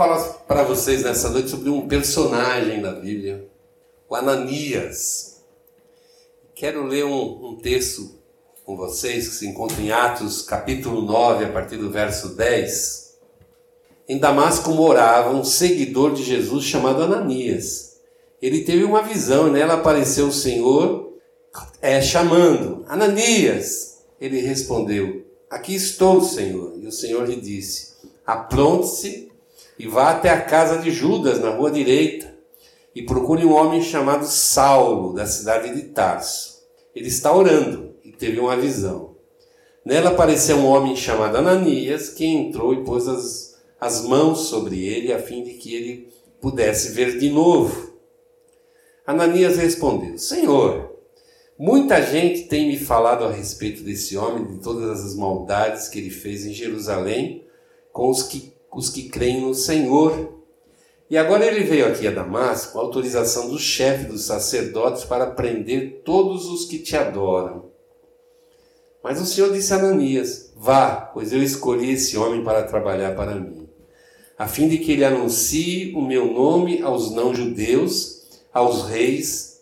falar para vocês nessa noite sobre um personagem da Bíblia, o Ananias. Quero ler um, um texto com vocês que se encontra em Atos capítulo 9, a partir do verso 10. Em Damasco morava um seguidor de Jesus chamado Ananias. Ele teve uma visão e nela apareceu o Senhor é, chamando: Ananias. Ele respondeu: Aqui estou, Senhor. E o Senhor lhe disse: Apronte-se e vá até a casa de Judas, na rua direita, e procure um homem chamado Saulo, da cidade de Tarso. Ele está orando e teve uma visão. Nela apareceu um homem chamado Ananias, que entrou e pôs as, as mãos sobre ele, a fim de que ele pudesse ver de novo. Ananias respondeu: Senhor, Muita gente tem me falado a respeito desse homem, de todas as maldades que ele fez em Jerusalém com os que, os que creem no Senhor. E agora ele veio aqui a Damasco com autorização do chefe dos sacerdotes para prender todos os que te adoram. Mas o Senhor disse a Ananias: Vá, pois eu escolhi esse homem para trabalhar para mim, a fim de que ele anuncie o meu nome aos não-judeus, aos reis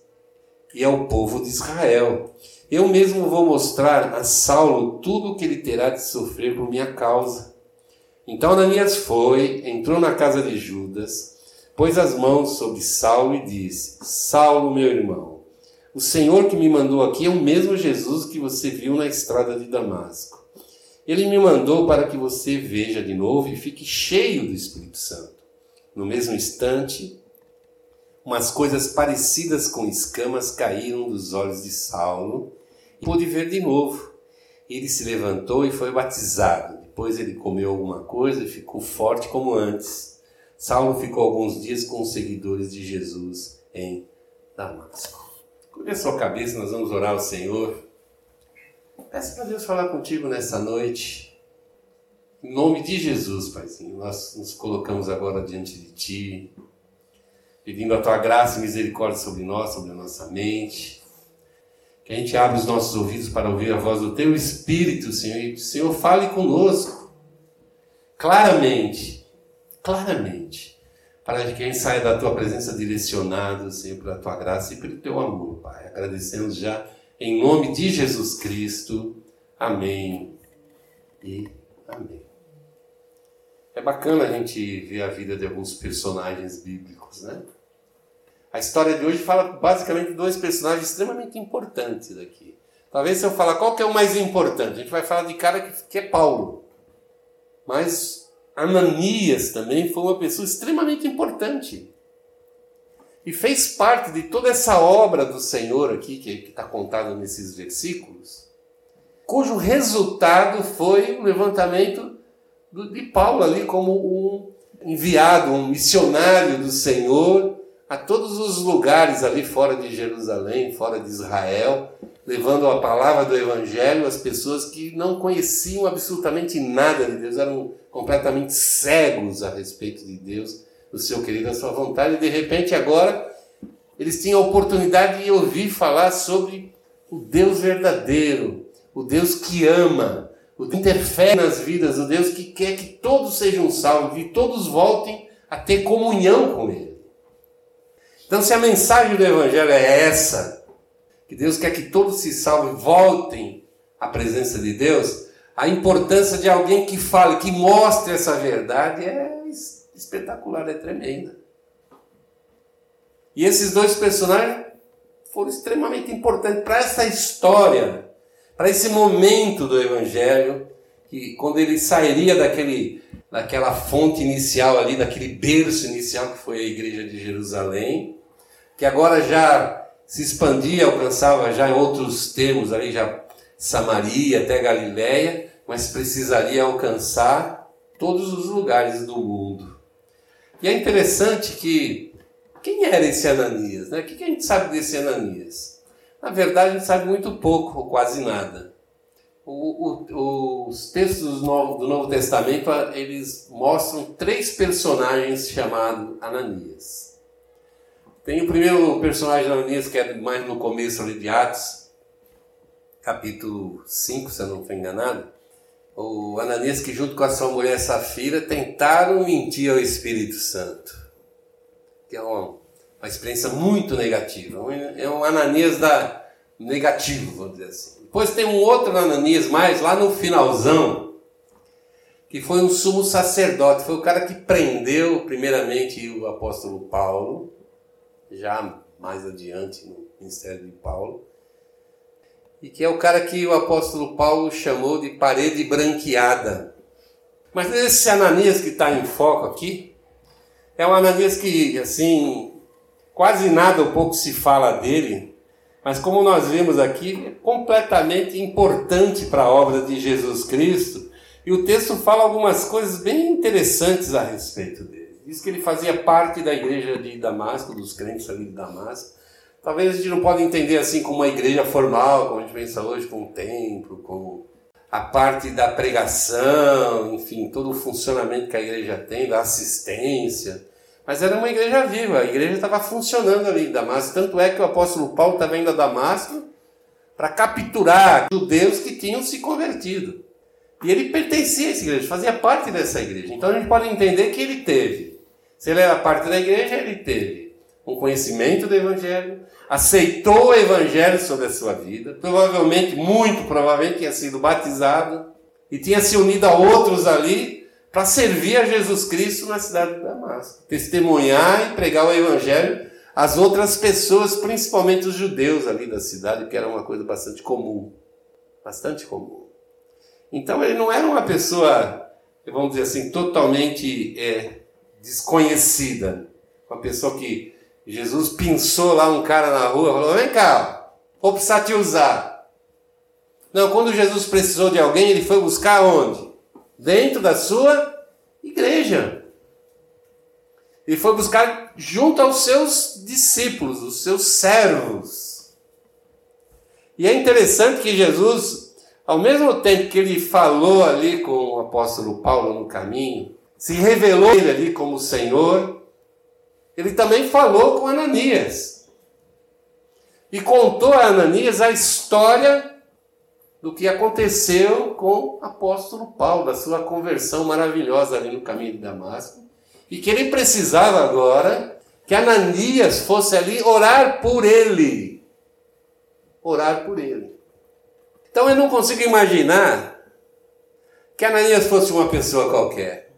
e ao povo de Israel. Eu mesmo vou mostrar a Saulo tudo o que ele terá de sofrer por minha causa. Então Ananias foi, entrou na casa de Judas, pôs as mãos sobre Saulo e disse: Saulo, meu irmão, o Senhor que me mandou aqui é o mesmo Jesus que você viu na estrada de Damasco. Ele me mandou para que você veja de novo e fique cheio do Espírito Santo. No mesmo instante, umas coisas parecidas com escamas caíram dos olhos de Saulo e pôde ver de novo. Ele se levantou e foi batizado. Depois ele comeu alguma coisa e ficou forte como antes. Saulo ficou alguns dias com os seguidores de Jesus em Damasco. Cubra a sua cabeça, nós vamos orar ao Senhor. Peça para Deus falar contigo nessa noite. Em nome de Jesus, Paizinho, nós nos colocamos agora diante de Ti pedindo a tua graça e misericórdia sobre nós, sobre a nossa mente. Que a gente abra os nossos ouvidos para ouvir a voz do teu Espírito, Senhor. E o Senhor fale conosco claramente, claramente, para que gente saia da tua presença direcionado, Senhor, pela tua graça e pelo teu amor, Pai. Agradecemos já em nome de Jesus Cristo. Amém e amém. É bacana a gente ver a vida de alguns personagens bíblicos, né? A história de hoje fala basicamente de dois personagens extremamente importantes aqui. Talvez se eu falar qual que é o mais importante, a gente vai falar de cara que, que é Paulo. Mas Ananias também foi uma pessoa extremamente importante. E fez parte de toda essa obra do Senhor aqui, que está contada nesses versículos, cujo resultado foi o levantamento de Paulo ali como um enviado, um missionário do Senhor a todos os lugares ali fora de Jerusalém, fora de Israel, levando a palavra do Evangelho às pessoas que não conheciam absolutamente nada de Deus, eram completamente cegos a respeito de Deus, do seu querido, a sua vontade, e de repente agora eles tinham a oportunidade de ouvir falar sobre o Deus verdadeiro, o Deus que ama, o que interfere nas vidas, o Deus que quer que todos sejam salvos, que todos voltem a ter comunhão com Ele. Então, se a mensagem do Evangelho é essa, que Deus quer que todos se salvem, voltem à presença de Deus, a importância de alguém que fale, que mostre essa verdade é espetacular, é tremenda. E esses dois personagens foram extremamente importantes para essa história, para esse momento do Evangelho, que quando ele sairia daquele, daquela fonte inicial ali, daquele berço inicial que foi a igreja de Jerusalém, que agora já se expandia, alcançava já em outros termos ali, já Samaria até Galiléia, mas precisaria alcançar todos os lugares do mundo. E é interessante que quem era esse Ananias? Né? O que a gente sabe desse Ananias? Na verdade, a gente sabe muito pouco, ou quase nada. O, o, os textos do Novo, do Novo Testamento eles mostram três personagens chamados Ananias. Tem o primeiro personagem Ananias, que é mais no começo ali de Atos, capítulo 5, se eu não estou enganado, o Ananias que junto com a sua mulher Safira tentaram mentir ao Espírito Santo. Que é uma, uma experiência muito negativa. É um Ananias da negativo, vamos dizer assim. Depois tem um outro Ananias mais lá no finalzão, que foi um sumo sacerdote, foi o cara que prendeu primeiramente o apóstolo Paulo, já mais adiante no ministério de Paulo, e que é o cara que o apóstolo Paulo chamou de parede branqueada. Mas esse Ananias que está em foco aqui, é um Ananias que, assim, quase nada um pouco se fala dele, mas como nós vimos aqui, é completamente importante para a obra de Jesus Cristo, e o texto fala algumas coisas bem interessantes a respeito dele. Diz que ele fazia parte da igreja de Damasco, dos crentes ali de Damasco, Talvez a gente não pode entender assim como uma igreja formal, como a gente pensa hoje, com o templo, com a parte da pregação, enfim, todo o funcionamento que a igreja tem, da assistência. Mas era uma igreja viva, a igreja estava funcionando ali em Damasco. Tanto é que o apóstolo Paulo estava indo a Damasco para capturar judeus que tinham se convertido. E ele pertencia a essa igreja, fazia parte dessa igreja. Então a gente pode entender que ele teve. Se ele era parte da igreja, ele teve um conhecimento do evangelho, aceitou o evangelho sobre a sua vida, provavelmente, muito provavelmente, tinha sido batizado e tinha se unido a outros ali para servir a Jesus Cristo na cidade de Damasco, testemunhar e pregar o evangelho às outras pessoas, principalmente os judeus ali da cidade, que era uma coisa bastante comum, bastante comum. Então ele não era uma pessoa, vamos dizer assim, totalmente é, desconhecida, uma pessoa que Jesus pinçou lá um cara na rua, falou: vem cá, vou precisar te usar. Não, quando Jesus precisou de alguém, ele foi buscar onde? Dentro da sua igreja. Ele foi buscar junto aos seus discípulos, os seus servos. E é interessante que Jesus, ao mesmo tempo que ele falou ali com o apóstolo Paulo no caminho, se revelou ele ali como Senhor, ele também falou com Ananias. E contou a Ananias a história do que aconteceu com o apóstolo Paulo, da sua conversão maravilhosa ali no caminho de Damasco. E que ele precisava agora que Ananias fosse ali orar por ele. Orar por ele. Então eu não consigo imaginar que Ananias fosse uma pessoa qualquer.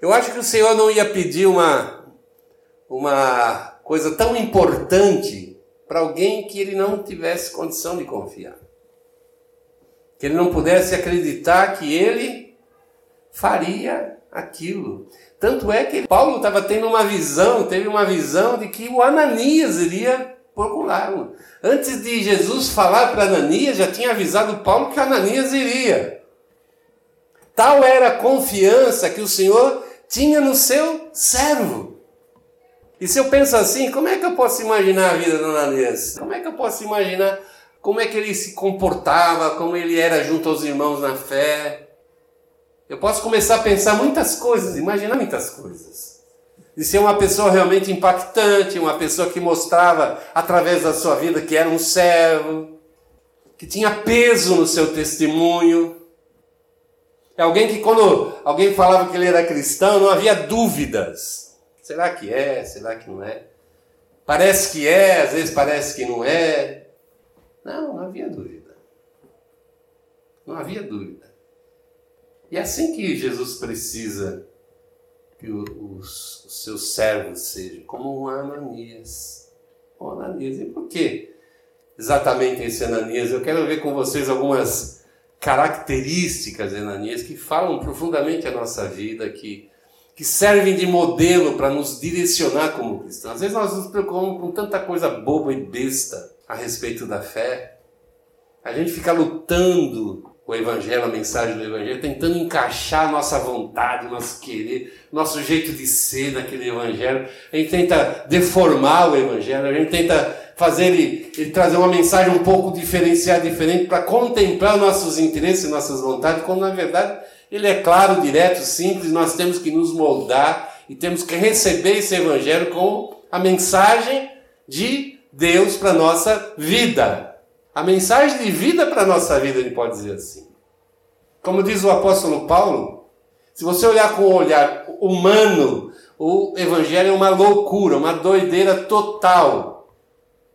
Eu acho que o Senhor não ia pedir uma uma coisa tão importante para alguém que ele não tivesse condição de confiar. Que ele não pudesse acreditar que ele faria aquilo. Tanto é que Paulo estava tendo uma visão, teve uma visão de que o Ananias iria procurá-lo. Antes de Jesus falar para Ananias, já tinha avisado Paulo que Ananias iria. Tal era a confiança que o Senhor tinha no seu servo. E se eu penso assim, como é que eu posso imaginar a vida do Ananias? Como é que eu posso imaginar como é que ele se comportava, como ele era junto aos irmãos na fé? Eu posso começar a pensar muitas coisas, imaginar muitas coisas. De ser uma pessoa realmente impactante, uma pessoa que mostrava através da sua vida que era um servo, que tinha peso no seu testemunho. É alguém que quando alguém falava que ele era cristão, não havia dúvidas. Será que é? Será que não é? Parece que é, às vezes parece que não é. Não, não havia dúvida. Não havia dúvida. E é assim que Jesus precisa que os, os seus servos sejam, como um Ananias. Um Ananias. E por quê? Exatamente esse Ananias. Eu quero ver com vocês algumas características de Ananias que falam profundamente a nossa vida, que que servem de modelo para nos direcionar como cristãos. Às vezes nós nos preocupamos com tanta coisa boba e besta a respeito da fé. A gente fica lutando o Evangelho, a mensagem do Evangelho, tentando encaixar nossa vontade, nosso querer, nosso jeito de ser naquele Evangelho. A gente tenta deformar o Evangelho, a gente tenta fazer ele, ele trazer uma mensagem um pouco diferenciada, diferente, para contemplar nossos interesses, nossas vontades, quando na verdade ele é claro, direto, simples, nós temos que nos moldar e temos que receber esse evangelho com a mensagem de Deus para nossa vida. A mensagem de vida para nossa vida, ele pode dizer assim. Como diz o apóstolo Paulo, se você olhar com o olhar humano, o evangelho é uma loucura, uma doideira total.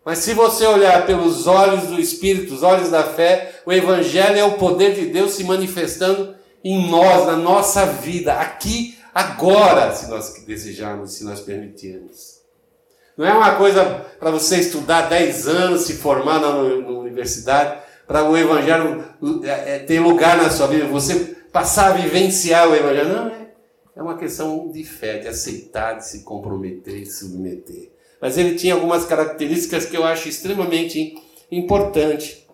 Mas se você olhar pelos olhos do Espírito, os olhos da fé, o evangelho é o poder de Deus se manifestando em nós, na nossa vida, aqui, agora, se nós desejarmos, se nós permitirmos. Não é uma coisa para você estudar 10 anos, se formar na, na universidade, para o Evangelho é, é, ter lugar na sua vida, você passar a vivenciar o Evangelho. Não, é, é uma questão de fé, de aceitar, de se comprometer, de submeter. Mas ele tinha algumas características que eu acho extremamente importante.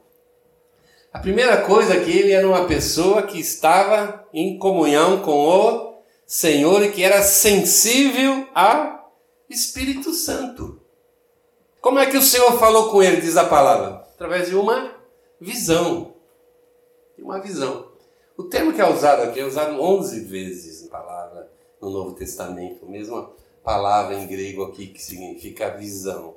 A primeira coisa é que ele era uma pessoa que estava em comunhão com o Senhor e que era sensível ao Espírito Santo. Como é que o Senhor falou com ele, diz a palavra? Através de uma visão. Uma visão. O termo que é usado aqui é usado 11 vezes na palavra no Novo Testamento, a mesma palavra em grego aqui que significa visão.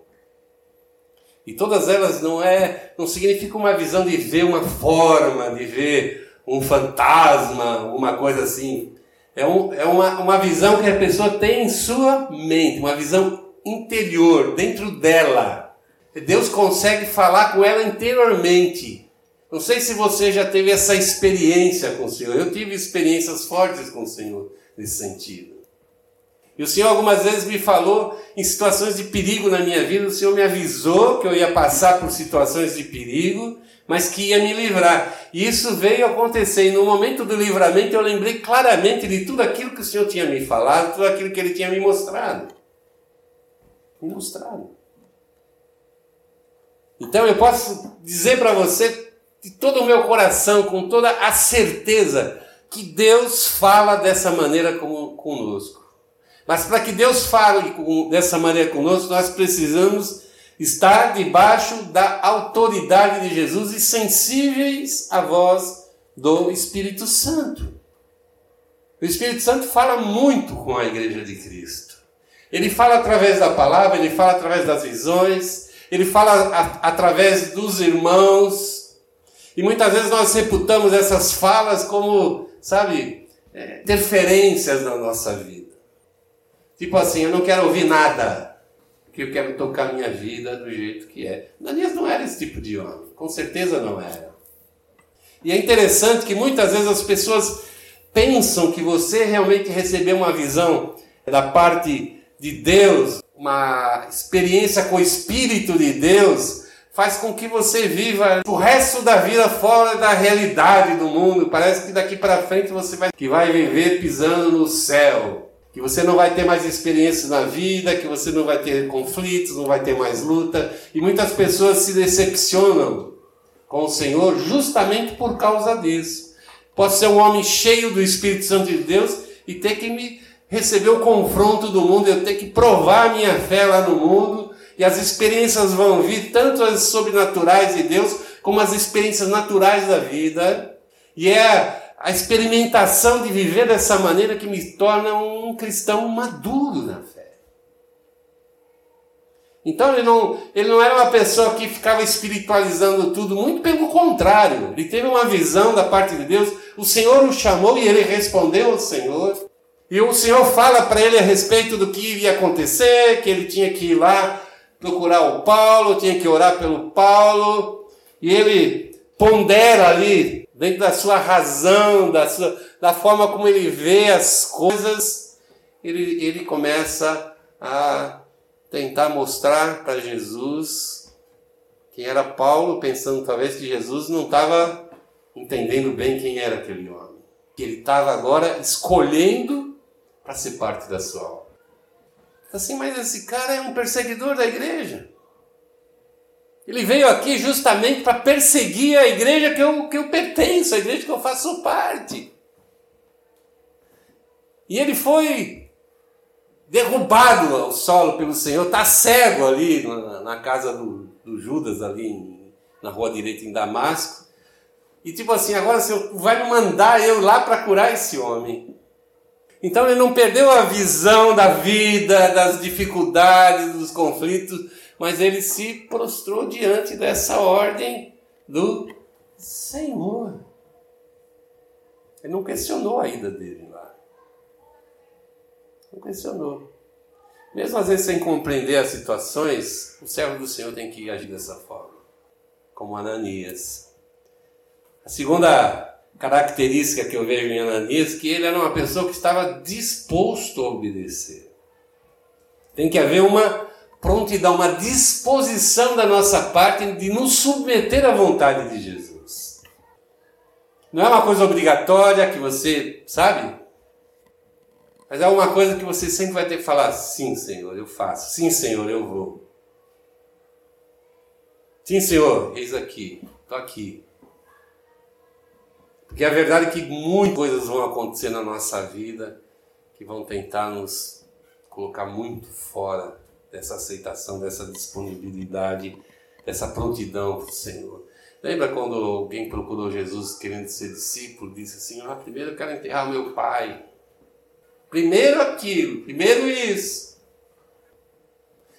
E todas elas não é, não significa uma visão de ver uma forma, de ver um fantasma, uma coisa assim. É, um, é uma, uma visão que a pessoa tem em sua mente, uma visão interior, dentro dela. Deus consegue falar com ela interiormente. Não sei se você já teve essa experiência com o Senhor. Eu tive experiências fortes com o Senhor nesse sentido. E o Senhor algumas vezes me falou em situações de perigo na minha vida. O Senhor me avisou que eu ia passar por situações de perigo, mas que ia me livrar. E isso veio acontecer. E no momento do livramento eu lembrei claramente de tudo aquilo que o Senhor tinha me falado, tudo aquilo que Ele tinha me mostrado. Me mostrado. Então eu posso dizer para você de todo o meu coração, com toda a certeza, que Deus fala dessa maneira conosco. Mas para que Deus fale dessa maneira conosco, nós precisamos estar debaixo da autoridade de Jesus e sensíveis à voz do Espírito Santo. O Espírito Santo fala muito com a igreja de Cristo. Ele fala através da palavra, ele fala através das visões, ele fala a, através dos irmãos. E muitas vezes nós reputamos essas falas como, sabe, é, interferências na nossa vida. Tipo assim, eu não quero ouvir nada, que eu quero tocar minha vida do jeito que é. Daniel não era esse tipo de homem, com certeza não era. E é interessante que muitas vezes as pessoas pensam que você realmente recebeu uma visão da parte de Deus, uma experiência com o Espírito de Deus, faz com que você viva o resto da vida fora da realidade do mundo. Parece que daqui para frente você vai, que vai viver pisando no céu. Que você não vai ter mais experiências na vida, que você não vai ter conflitos, não vai ter mais luta. E muitas pessoas se decepcionam com o Senhor justamente por causa disso. Posso ser um homem cheio do Espírito Santo de Deus e ter que me receber o confronto do mundo, eu tenho que provar a minha fé lá no mundo, e as experiências vão vir, tanto as sobrenaturais de Deus, como as experiências naturais da vida. E é a experimentação de viver dessa maneira que me torna um cristão maduro na fé. Então ele não, ele não era uma pessoa que ficava espiritualizando tudo, muito pelo contrário. Ele teve uma visão da parte de Deus, o Senhor o chamou e ele respondeu ao Senhor. E o Senhor fala para ele a respeito do que iria acontecer, que ele tinha que ir lá procurar o Paulo, tinha que orar pelo Paulo, e ele pondera ali, dentro da sua razão, da, sua, da forma como ele vê as coisas, ele, ele começa a tentar mostrar para Jesus quem era Paulo, pensando talvez que Jesus não estava entendendo bem quem era aquele homem. Que ele estava agora escolhendo para ser parte da sua obra. Assim, mas esse cara é um perseguidor da igreja. Ele veio aqui justamente para perseguir a igreja que eu, que eu pertenço, a igreja que eu faço parte. E ele foi derrubado ao solo pelo Senhor, está cego ali na, na casa do, do, Judas, ali na rua direita em Damasco. E tipo assim, agora o Senhor vai me mandar eu lá para curar esse homem. Então ele não perdeu a visão da vida, das dificuldades, dos conflitos, mas ele se prostrou diante dessa ordem do Senhor. Ele não questionou a ida dele lá. Não questionou. Mesmo às vezes sem compreender as situações, o servo do Senhor tem que agir dessa forma, como Ananias. A segunda característica que eu vejo em Ananias é que ele era uma pessoa que estava disposto a obedecer. Tem que haver uma prontidão, uma disposição da nossa parte de nos submeter à vontade de Jesus. Não é uma coisa obrigatória que você, sabe? Mas é uma coisa que você sempre vai ter que falar: sim, Senhor, eu faço. Sim, Senhor, eu vou. Sim, Senhor, eis aqui, estou aqui. Porque a verdade é que muitas coisas vão acontecer na nossa vida que vão tentar nos colocar muito fora dessa aceitação, dessa disponibilidade, dessa prontidão para o Senhor. Lembra quando alguém procurou Jesus querendo ser discípulo, disse assim: ah, primeiro eu quero enterrar meu pai. Primeiro aquilo, primeiro isso.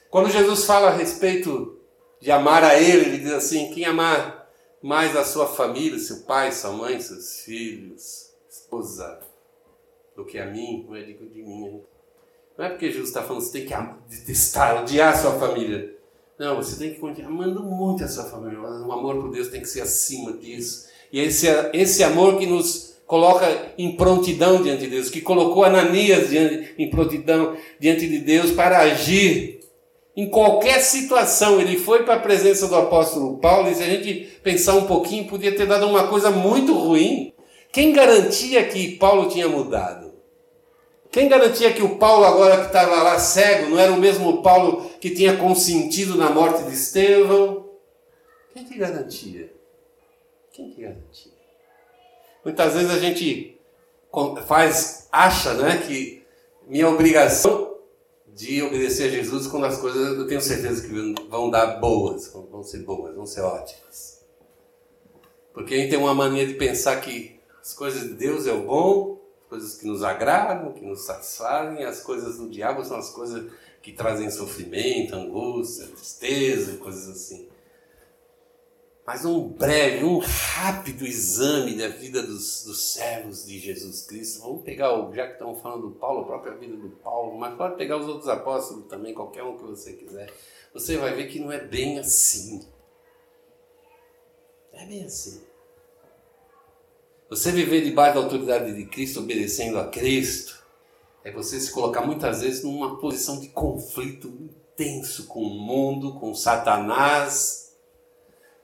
Quando Jesus fala a respeito de amar a Ele, ele diz assim: quem amar mais a sua família, seu pai, sua mãe, seus filhos, esposa, do que a mim, não é digo de mim. Não é porque Jesus está falando que você tem que detestar, odiar a sua família. Não, você tem que continuar amando muito a sua família. O amor por Deus tem que ser acima disso. E esse, esse amor que nos coloca em prontidão diante de Deus, que colocou Ananias diante, em prontidão diante de Deus para agir em qualquer situação. Ele foi para a presença do apóstolo Paulo e se a gente pensar um pouquinho, podia ter dado uma coisa muito ruim. Quem garantia que Paulo tinha mudado? Quem garantia que o Paulo, agora que estava lá cego, não era o mesmo Paulo que tinha consentido na morte de Estevão? Quem que garantia? Quem que garantia? Muitas vezes a gente faz, acha né, que minha obrigação de obedecer a Jesus quando as coisas eu tenho certeza que vão dar boas, vão ser boas, vão ser ótimas. Porque a gente tem uma mania de pensar que as coisas de Deus é o bom coisas que nos agradam, que nos satisfazem, as coisas do diabo são as coisas que trazem sofrimento, angústia, tristeza coisas assim. Mas um breve, um rápido exame da vida dos, dos servos de Jesus Cristo. Vamos pegar, o, já que estamos falando do Paulo, a própria vida do Paulo, mas pode pegar os outros apóstolos também, qualquer um que você quiser. Você vai ver que não é bem assim. Não é bem assim. Você viver debaixo da autoridade de Cristo, obedecendo a Cristo, é você se colocar muitas vezes numa posição de conflito intenso com o mundo, com Satanás,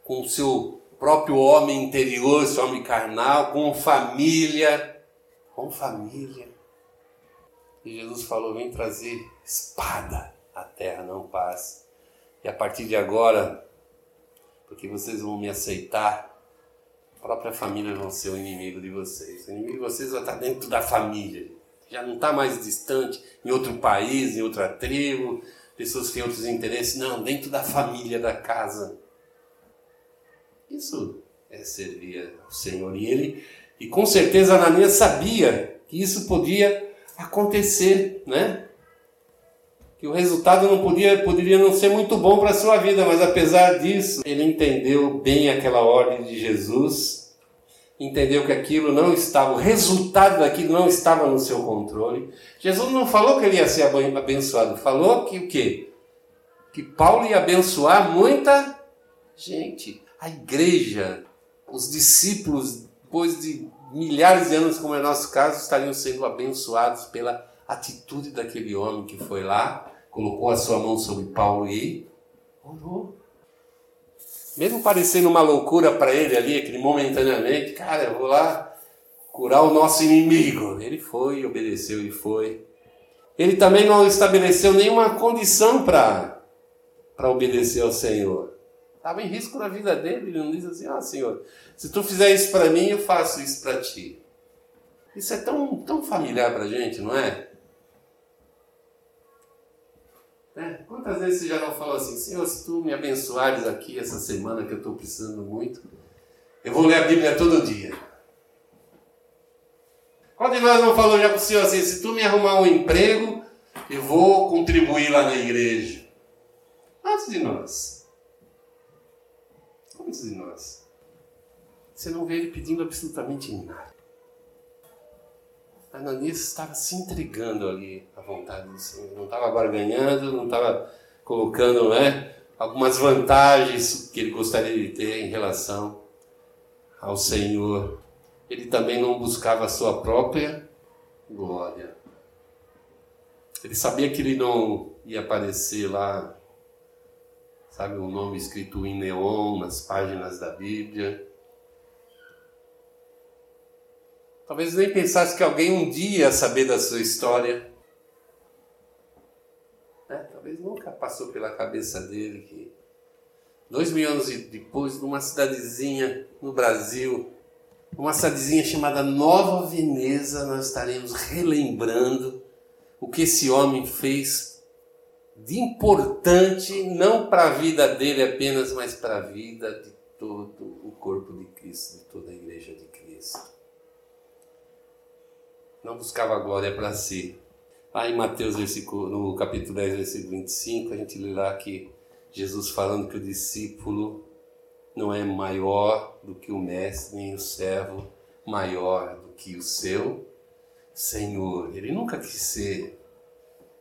com o seu próprio homem interior, seu homem carnal, com família, com família. E Jesus falou: vem trazer espada à terra, não paz. E a partir de agora, porque vocês vão me aceitar, a própria família vão ser o inimigo de vocês. O inimigo de vocês vai estar dentro da família. Já não está mais distante, em outro país, em outra tribo, pessoas que têm outros interesses. Não, dentro da família, da casa. Isso é servir ao Senhor. E ele, e com certeza Ananias sabia que isso podia acontecer, né? Que o resultado não podia, poderia não ser muito bom para a sua vida, mas apesar disso, ele entendeu bem aquela ordem de Jesus, entendeu que aquilo não estava, o resultado daquilo não estava no seu controle. Jesus não falou que ele ia ser abençoado, falou que o quê? Que Paulo ia abençoar muita gente. A igreja, os discípulos, depois de milhares de anos, como é nosso caso, estariam sendo abençoados pela atitude daquele homem que foi lá, colocou a sua mão sobre Paulo e orou. Mesmo parecendo uma loucura para ele ali, aquele momentaneamente, cara, eu vou lá curar o nosso inimigo. Ele foi, obedeceu e foi. Ele também não estabeleceu nenhuma condição para obedecer ao Senhor. Estava em risco na vida dele, ele não diz assim, ah Senhor, se tu fizer isso para mim, eu faço isso para ti. Isso é tão, tão familiar para a gente, não é? Né? Quantas vezes você já não falou assim, Senhor, se tu me abençoares aqui essa semana que eu estou precisando muito, eu vou ler a Bíblia todo dia. Qual de nós não falou já para o Senhor assim, se tu me arrumar um emprego, eu vou contribuir lá na igreja? Quantos de nós? Quantos de nós? Você não vê ele pedindo absolutamente nada. Ananias estava se entregando ali à vontade do Senhor. Não estava agora ganhando, não estava colocando né, algumas vantagens que ele gostaria de ter em relação ao Senhor. Ele também não buscava a sua própria glória. Ele sabia que ele não ia aparecer lá, sabe, um nome escrito em neon nas páginas da Bíblia. Talvez nem pensasse que alguém um dia ia saber da sua história. É, talvez nunca passou pela cabeça dele que dois mil anos depois, numa cidadezinha no Brasil, uma cidadezinha chamada Nova Veneza, nós estaremos relembrando o que esse homem fez de importante, não para a vida dele apenas, mas para a vida de todo o corpo de Cristo, de toda a igreja de Cristo. Não buscava glória para si. Lá em Mateus, no capítulo 10, versículo 25, a gente lê lá que Jesus falando que o discípulo não é maior do que o mestre, nem o servo maior do que o seu Senhor. Ele nunca quis ser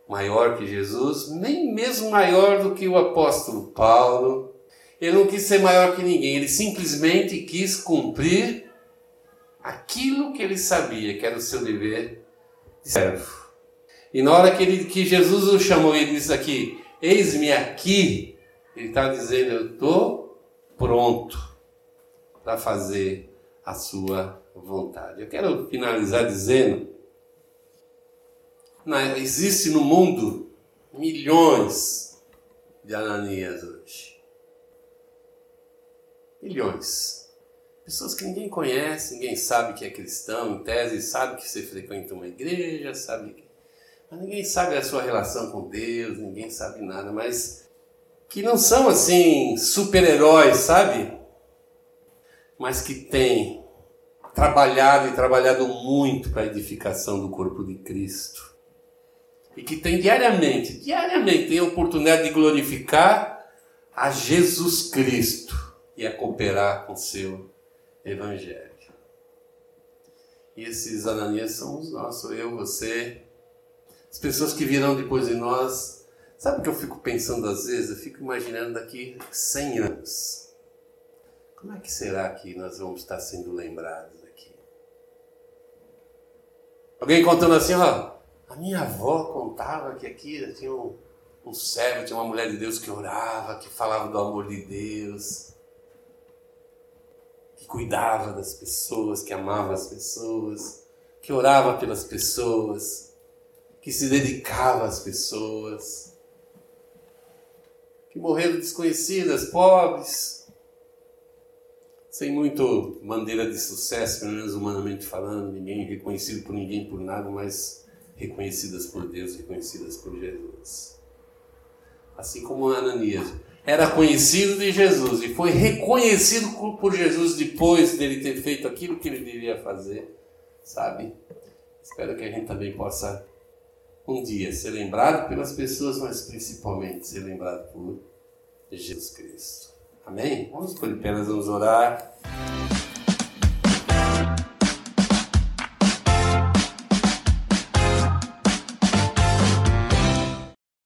maior que Jesus, nem mesmo maior do que o apóstolo Paulo. Ele não quis ser maior que ninguém, ele simplesmente quis cumprir aquilo que ele sabia que era o seu dever de servo. E na hora que, ele, que Jesus o chamou, ele disse aqui: Eis-me aqui. Ele está dizendo: Eu estou pronto para fazer a sua vontade. Eu quero finalizar dizendo: existe no mundo milhões de Ananias hoje. Milhões. Pessoas que ninguém conhece, ninguém sabe que é cristão, em tese, sabe que você frequenta uma igreja, sabe. Mas ninguém sabe a sua relação com Deus, ninguém sabe nada, mas que não são assim super-heróis, sabe? Mas que têm trabalhado e trabalhado muito para a edificação do corpo de Cristo. E que tem diariamente, diariamente tem a oportunidade de glorificar a Jesus Cristo e a cooperar com o seu Evangelho. E esses Ananias somos nós, sou eu, você, as pessoas que virão depois de nós. Sabe o que eu fico pensando às vezes? Eu fico imaginando daqui 100 anos. Como é que será que nós vamos estar sendo lembrados aqui? Alguém contando assim, ó, a minha avó contava que aqui tinha um, um servo, tinha uma mulher de Deus que orava, que falava do amor de Deus, cuidava das pessoas, que amava as pessoas, que orava pelas pessoas, que se dedicava às pessoas, que morreram desconhecidas, pobres, sem muito bandeira de sucesso, pelo menos humanamente falando, ninguém reconhecido por ninguém por nada, mas reconhecidas por Deus, reconhecidas por Jesus. Assim como Ananias era conhecido de Jesus e foi reconhecido por Jesus depois dele ter feito aquilo que ele devia fazer, sabe? Espero que a gente também possa um dia ser lembrado pelas pessoas, mas principalmente ser lembrado por Jesus Cristo. Amém? Vamos por apenas vamos orar.